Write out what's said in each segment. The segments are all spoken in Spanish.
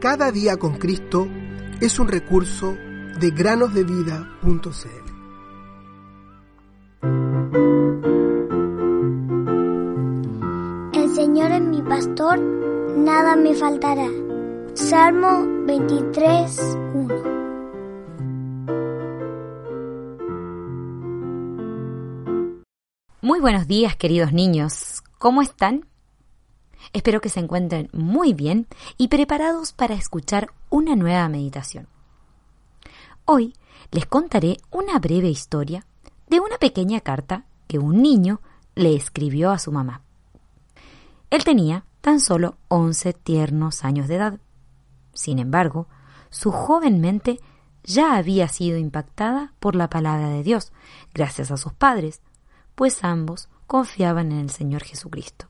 Cada día con Cristo es un recurso de granosdevida.cl. El Señor es mi pastor, nada me faltará. Salmo 23, 1. Muy buenos días, queridos niños. ¿Cómo están? Espero que se encuentren muy bien y preparados para escuchar una nueva meditación. Hoy les contaré una breve historia de una pequeña carta que un niño le escribió a su mamá. Él tenía tan solo 11 tiernos años de edad. Sin embargo, su joven mente ya había sido impactada por la palabra de Dios, gracias a sus padres, pues ambos confiaban en el Señor Jesucristo.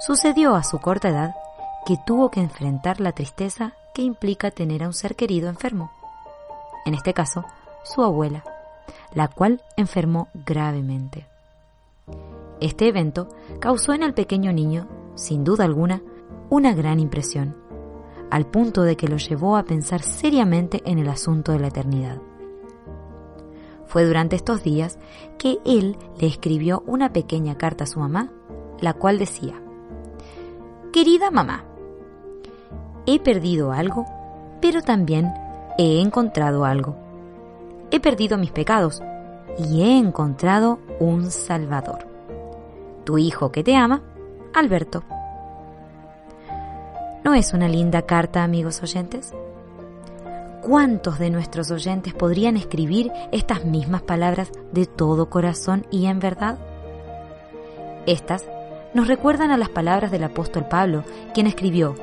Sucedió a su corta edad que tuvo que enfrentar la tristeza que implica tener a un ser querido enfermo, en este caso, su abuela, la cual enfermó gravemente. Este evento causó en el pequeño niño, sin duda alguna, una gran impresión, al punto de que lo llevó a pensar seriamente en el asunto de la eternidad. Fue durante estos días que él le escribió una pequeña carta a su mamá, la cual decía, Querida mamá, he perdido algo, pero también he encontrado algo. He perdido mis pecados y he encontrado un Salvador. Tu hijo que te ama, Alberto. ¿No es una linda carta, amigos oyentes? ¿Cuántos de nuestros oyentes podrían escribir estas mismas palabras de todo corazón y en verdad? Estas nos recuerdan a las palabras del apóstol Pablo, quien escribió,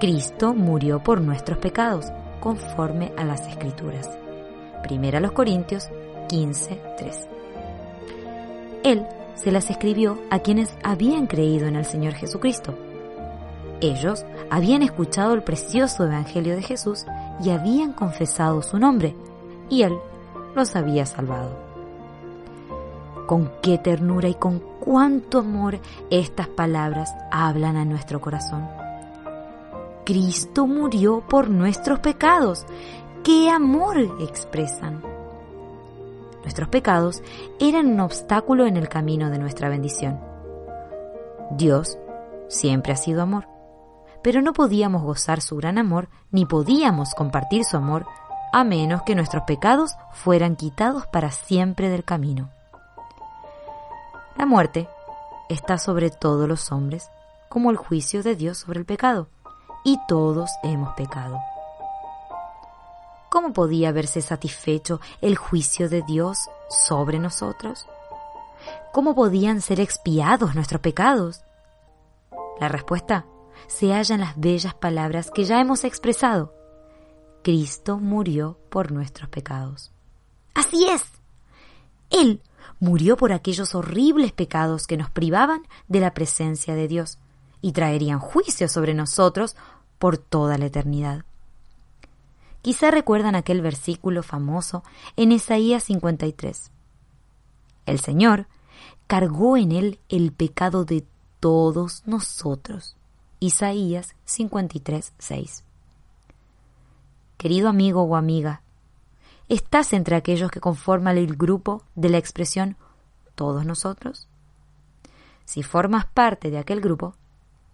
Cristo murió por nuestros pecados, conforme a las Escrituras. Primera los Corintios 15, 3. Él se las escribió a quienes habían creído en el Señor Jesucristo. Ellos habían escuchado el precioso Evangelio de Jesús y habían confesado su nombre, y Él los había salvado. Con qué ternura y con cuánto amor estas palabras hablan a nuestro corazón. Cristo murió por nuestros pecados. ¡Qué amor expresan! Nuestros pecados eran un obstáculo en el camino de nuestra bendición. Dios siempre ha sido amor pero no podíamos gozar su gran amor ni podíamos compartir su amor a menos que nuestros pecados fueran quitados para siempre del camino. La muerte está sobre todos los hombres, como el juicio de Dios sobre el pecado, y todos hemos pecado. ¿Cómo podía verse satisfecho el juicio de Dios sobre nosotros? ¿Cómo podían ser expiados nuestros pecados? La respuesta se hallan las bellas palabras que ya hemos expresado. Cristo murió por nuestros pecados. Así es. Él murió por aquellos horribles pecados que nos privaban de la presencia de Dios y traerían juicio sobre nosotros por toda la eternidad. Quizá recuerdan aquel versículo famoso en Isaías 53. El Señor cargó en él el pecado de todos nosotros. Isaías 53, 6. Querido amigo o amiga, ¿estás entre aquellos que conforman el grupo de la expresión todos nosotros? Si formas parte de aquel grupo,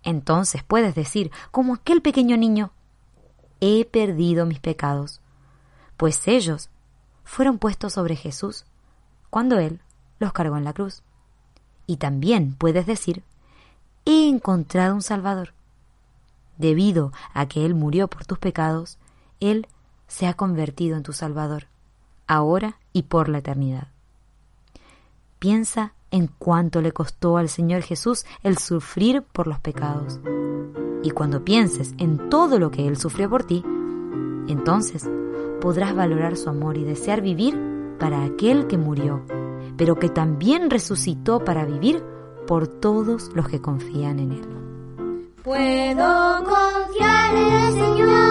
entonces puedes decir, como aquel pequeño niño, he perdido mis pecados, pues ellos fueron puestos sobre Jesús cuando Él los cargó en la cruz. Y también puedes decir, he encontrado un Salvador. Debido a que Él murió por tus pecados, Él se ha convertido en tu Salvador, ahora y por la eternidad. Piensa en cuánto le costó al Señor Jesús el sufrir por los pecados. Y cuando pienses en todo lo que Él sufrió por ti, entonces podrás valorar su amor y desear vivir para aquel que murió, pero que también resucitó para vivir por todos los que confían en Él. Puedo confiar en el Señor.